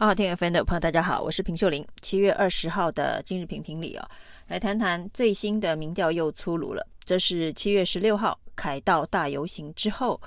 好，听 FM 的朋友，大家好，我是平秀玲。七月二十号的今日评评理哦，来谈谈最新的民调又出炉了。这是七月十六号凯道大游行之后，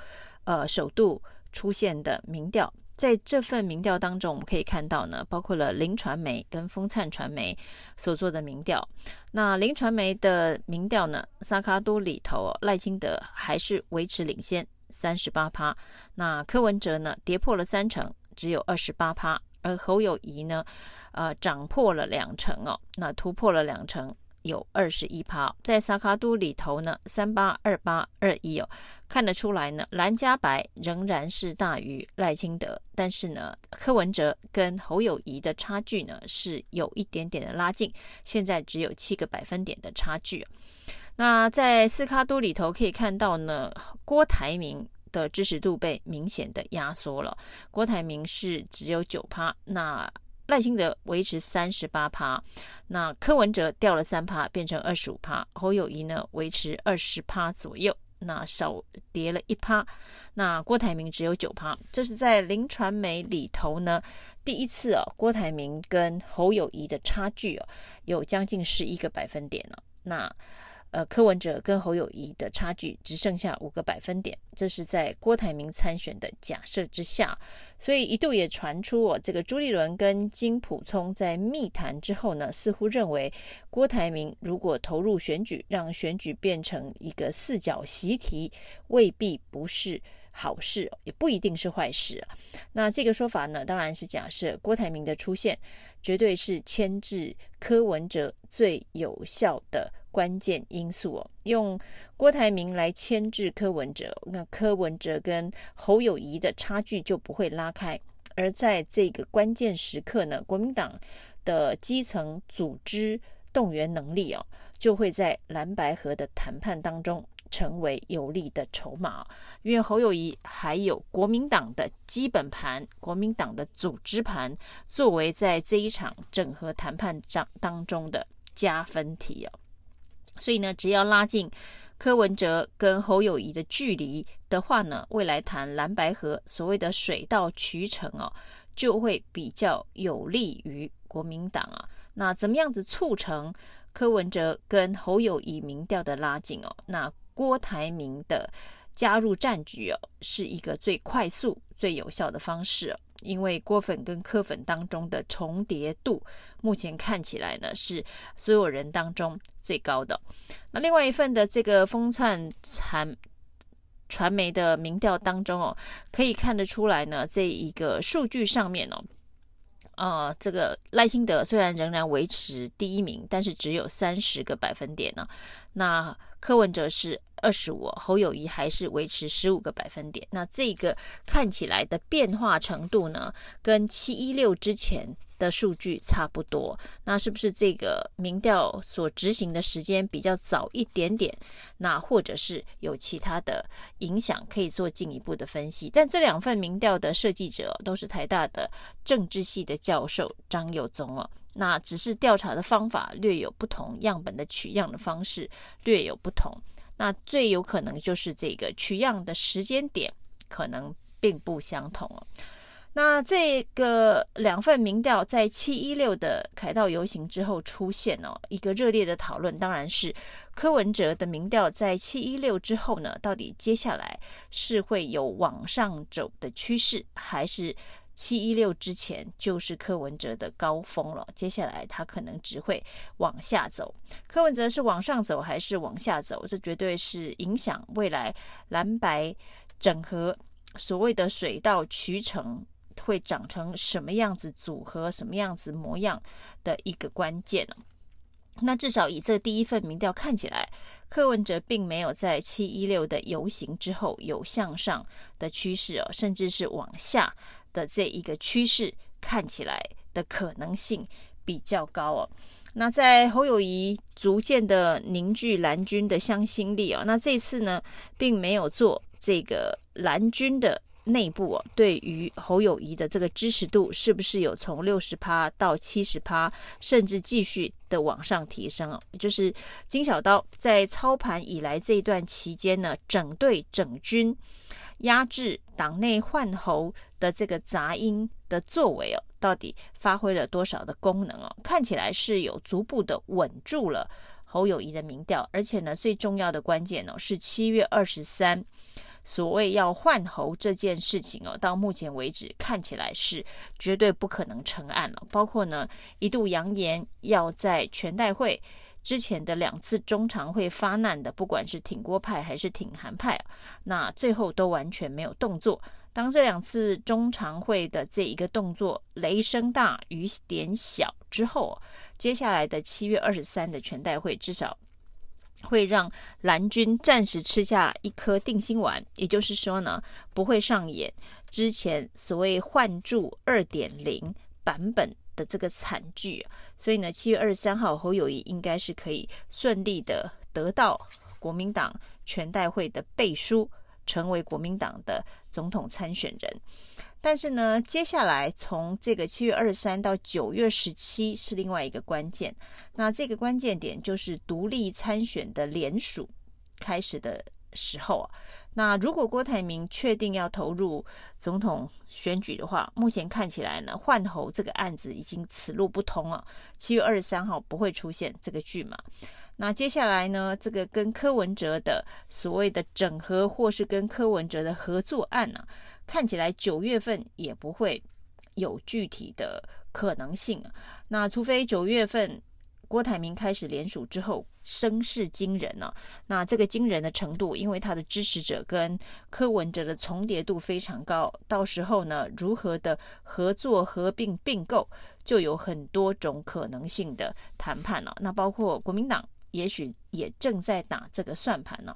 呃，首度出现的民调。在这份民调当中，我们可以看到呢，包括了林传媒跟风灿传媒所做的民调。那林传媒的民调呢，萨卡都里头赖清德还是维持领先三十八趴，那柯文哲呢跌破了三成，只有二十八趴。而侯友宜呢，呃，涨破了两成哦，那突破了两成，有二十一趴，在萨卡都里头呢，三八二八二一哦，看得出来呢，蓝加白仍然是大于赖清德，但是呢，柯文哲跟侯友谊的差距呢是有一点点的拉近，现在只有七个百分点的差距。那在斯卡都里头可以看到呢，郭台铭。的支持度被明显的压缩了，郭台铭是只有九趴，那赖清德维持三十八趴，那柯文哲掉了三趴，变成二十五趴，侯友宜呢维持二十趴左右，那少跌了一趴，那郭台铭只有九趴，这是在林传媒里头呢第一次哦，郭台铭跟侯友宜的差距哦有将近十一个百分点了，那。呃，柯文哲跟侯友谊的差距只剩下五个百分点，这是在郭台铭参选的假设之下，所以一度也传出哦，这个朱立伦跟金普聪在密谈之后呢，似乎认为郭台铭如果投入选举，让选举变成一个四角习题，未必不是好事，也不一定是坏事。那这个说法呢，当然是假设郭台铭的出现，绝对是牵制柯文哲最有效的。关键因素哦，用郭台铭来牵制柯文哲，那柯文哲跟侯友谊的差距就不会拉开。而在这个关键时刻呢，国民党的基层组织动员能力哦，就会在蓝白合的谈判当中成为有利的筹码。因为侯友谊还有国民党的基本盘、国民党的组织盘，作为在这一场整合谈判仗当中的加分题哦。所以呢，只要拉近柯文哲跟侯友谊的距离的话呢，未来谈蓝白合所谓的水到渠成哦，就会比较有利于国民党啊。那怎么样子促成柯文哲跟侯友谊民调的拉近哦？那郭台铭的加入战局哦，是一个最快速、最有效的方式哦。因为郭粉跟柯粉当中的重叠度，目前看起来呢是所有人当中最高的。那另外一份的这个风灿传传媒的民调当中哦，可以看得出来呢，这一个数据上面哦，呃，这个赖清德虽然仍然维持第一名，但是只有三十个百分点呢。那柯文哲是二十五，侯友谊还是维持十五个百分点。那这个看起来的变化程度呢，跟七一六之前的数据差不多。那是不是这个民调所执行的时间比较早一点点？那或者是有其他的影响，可以做进一步的分析。但这两份民调的设计者都是台大的政治系的教授张友宗哦。那只是调查的方法略有不同，样本的取样的方式略有不同。那最有可能就是这个取样的时间点可能并不相同哦。那这个两份民调在七一六的凯道游行之后出现哦，一个热烈的讨论，当然是柯文哲的民调在七一六之后呢，到底接下来是会有往上走的趋势，还是？七一六之前就是柯文哲的高峰了，接下来他可能只会往下走。柯文哲是往上走还是往下走？这绝对是影响未来蓝白整合所谓的水到渠成会长成什么样子组合、什么样子模样的一个关键。那至少以这第一份民调看起来，柯文哲并没有在七一六的游行之后有向上的趋势哦，甚至是往下。的这一个趋势看起来的可能性比较高哦。那在侯友谊逐渐的凝聚蓝军的向心力哦，那这次呢，并没有做这个蓝军的内部，对于侯友宜的这个支持度是不是有从六十趴到七十趴，甚至继续的往上提升哦？就是金小刀在操盘以来这一段期间呢，整队整军压制党内换侯的这个杂音的作为哦，到底发挥了多少的功能哦？看起来是有逐步的稳住了侯友宜的民调，而且呢，最重要的关键哦，是七月二十三，所谓要换侯这件事情哦，到目前为止看起来是绝对不可能成案了。包括呢，一度扬言要在全代会之前的两次中常会发难的，不管是挺郭派还是挺韩派，那最后都完全没有动作。当这两次中常会的这一个动作雷声大雨点小之后，接下来的七月二十三的全代会至少会让蓝军暂时吃下一颗定心丸，也就是说呢，不会上演之前所谓换柱二点零版本的这个惨剧。所以呢，七月二十三号侯友宜应该是可以顺利的得到国民党全代会的背书。成为国民党的总统参选人，但是呢，接下来从这个七月二十三到九月十七是另外一个关键。那这个关键点就是独立参选的联署开始的时候啊。那如果郭台铭确定要投入总统选举的话，目前看起来呢，换候这个案子已经此路不通了。七月二十三号不会出现这个剧嘛。那接下来呢，这个跟柯文哲的所谓的整合，或是跟柯文哲的合作案呢、啊，看起来九月份也不会有具体的可能性。那除非九月份郭台铭开始联署之后声势惊人呢、那这个惊人的程度，因为他的支持者跟柯文哲的重叠度非常高，到时候呢，如何的合作、合并、并购，就有很多种可能性的谈判了、那包括国民党。也许也正在打这个算盘呢。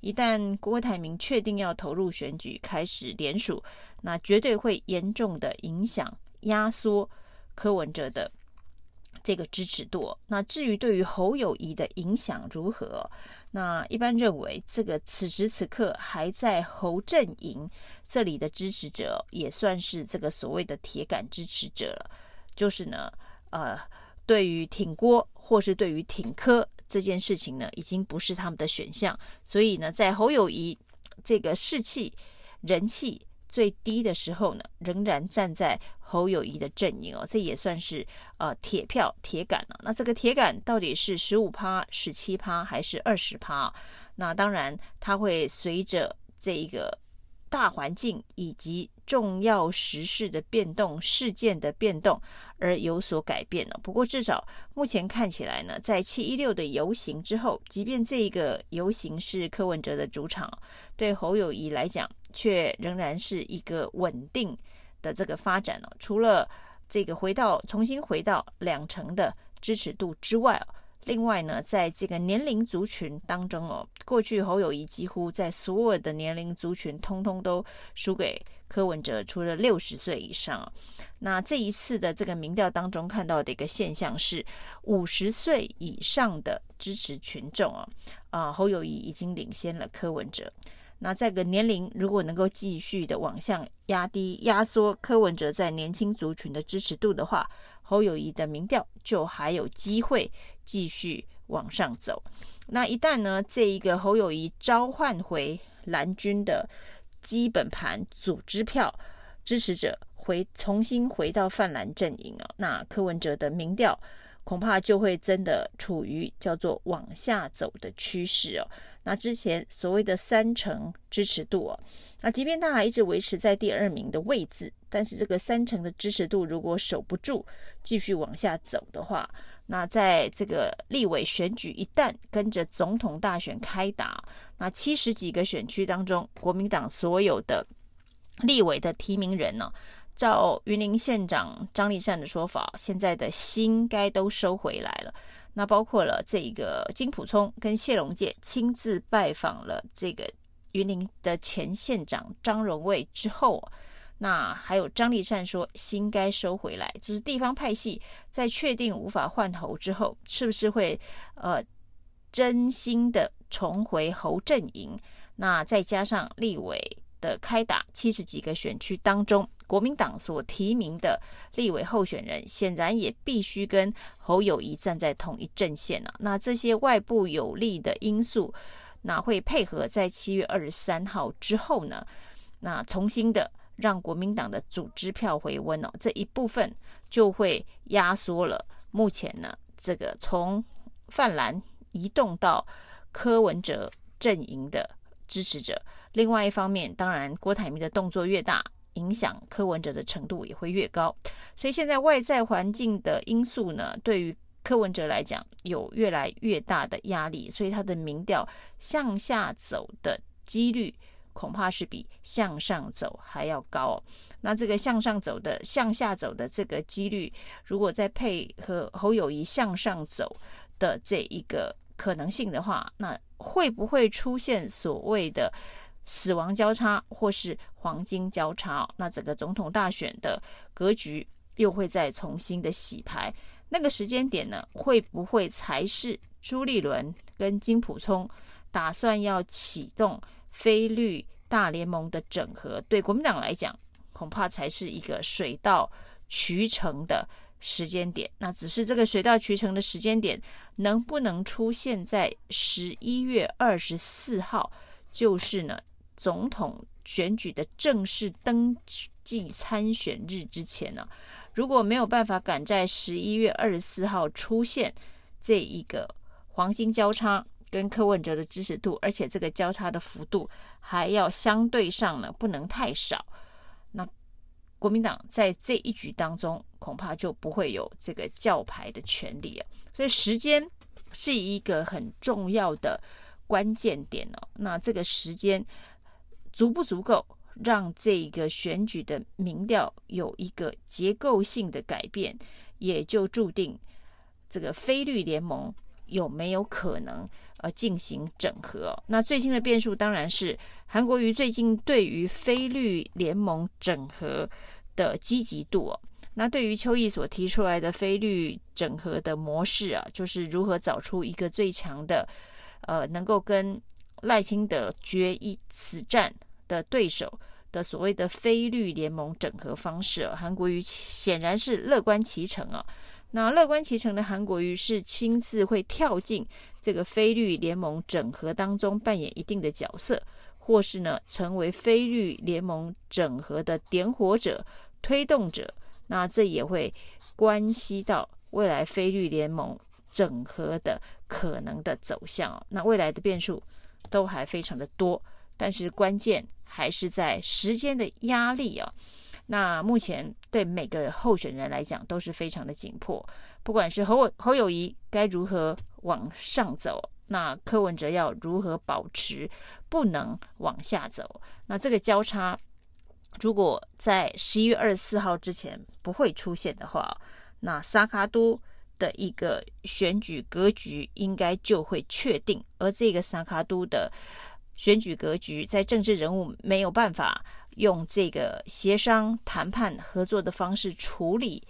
一旦郭台铭确定要投入选举，开始联署，那绝对会严重的影响压缩柯文哲的这个支持度。那至于对于侯友谊的影响如何，那一般认为，这个此时此刻还在侯阵营这里的支持者，也算是这个所谓的铁杆支持者了。就是呢，呃，对于挺郭或是对于挺柯。这件事情呢，已经不是他们的选项，所以呢，在侯友谊这个士气、人气最低的时候呢，仍然站在侯友谊的阵营哦，这也算是呃铁票、铁杆了。那这个铁杆到底是十五趴、十七趴还是二十趴？那当然，它会随着这一个。大环境以及重要时事的变动、事件的变动而有所改变了。不过，至少目前看起来呢，在七一六的游行之后，即便这一个游行是柯文哲的主场，对侯友谊来讲，却仍然是一个稳定的这个发展哦。除了这个回到重新回到两成的支持度之外哦另外呢，在这个年龄族群当中哦，过去侯友谊几乎在所有的年龄族群通通都输给柯文哲，除了六十岁以上哦。那这一次的这个民调当中看到的一个现象是，五十岁以上的支持群众啊，啊侯友谊已经领先了柯文哲。那这个年龄如果能够继续的往下压低、压缩柯文哲在年轻族群的支持度的话，侯友宜的民调就还有机会继续往上走。那一旦呢，这一个侯友宜召唤回蓝军的基本盘组织票支持者回重新回到泛蓝阵营啊，那柯文哲的民调恐怕就会真的处于叫做往下走的趋势哦。那之前所谓的三成支持度哦，那即便他还一直维持在第二名的位置，但是这个三成的支持度如果守不住，继续往下走的话，那在这个立委选举一旦跟着总统大选开打，那七十几个选区当中，国民党所有的立委的提名人呢，照云林县长张立善的说法，现在的心该都收回来了。那包括了这个金普聪跟谢龙介亲自拜访了这个云林的前县长张荣卫之后，那还有张立善说心该收回来，就是地方派系在确定无法换侯之后，是不是会呃真心的重回侯阵营？那再加上立委的开打，七十几个选区当中。国民党所提名的立委候选人，显然也必须跟侯友谊站在同一阵线啊。那这些外部有利的因素，那会配合在七月二十三号之后呢？那重新的让国民党的组织票回温哦，这一部分就会压缩了目前呢这个从泛蓝移动到柯文哲阵营的支持者。另外一方面，当然郭台铭的动作越大，影响柯文哲的程度也会越高。所以现在外在环境的因素呢，对于柯文哲来讲有越来越大的压力，所以他的民调向下走的几率恐怕是比向上走还要高。那这个向上走的、向下走的这个几率，如果再配合侯友谊向上走的这一个可能性的话，那会不会出现所谓的死亡交叉或是黄金交叉？那整个总统大选的格局又会再重新的洗牌。那个时间点呢，会不会才是朱立伦跟金溥聪打算要启动非绿大联盟的整合？对国民党来讲，恐怕才是一个水到渠成的时间点。那只是这个水到渠成的时间点能不能出现在十一月二十四号，就是呢总统选举的正式登记参选日之前呢？如果没有办法赶在十一月二十四号出现这一个黄金交叉跟柯文哲的支持度，而且这个交叉的幅度还要相对上呢不能太少，那国民党在这一局当中恐怕就不会有这个叫牌的权利啊。所以时间是一个很重要的关键点哦。那这个时间足不足够？让这个选举的民调有一个结构性的改变，也就注定这个非绿联盟有没有可能呃进行整合。那最新的变数当然是韩国瑜最近对于非绿联盟整合的积极度。那对于邱毅所提出来的非绿整合的模式啊，就是如何找出一个最强的呃能够跟赖清德决一死战的对手的所谓的非绿联盟整合方式，韩国瑜显然是乐观其成啊。那乐观其成的韩国瑜是亲自会跳进这个非绿联盟整合当中扮演一定的角色，或是呢成为非绿联盟整合的点火者、推动者。那这也会关系到未来非绿联盟整合的可能的走向。那未来的变数都还非常的多。但是关键还是在时间的压力啊。那目前对每个候选人来讲都是非常的紧迫。不管是侯侯友谊该如何往上走，那柯文哲要如何保持不能往下走？那这个交叉如果在十一月二十四号之前不会出现的话，那萨卡都的一个选举格局应该就会确定。而这个萨卡都的。选举格局在政治人物没有办法用这个协商、谈判、合作的方式处理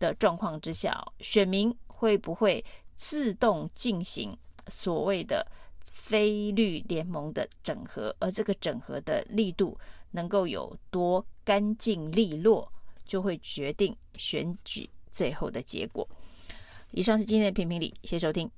的状况之下，选民会不会自动进行所谓的非绿联盟的整合？而这个整合的力度能够有多干净利落，就会决定选举最后的结果。以上是今天的评评理，谢谢收听。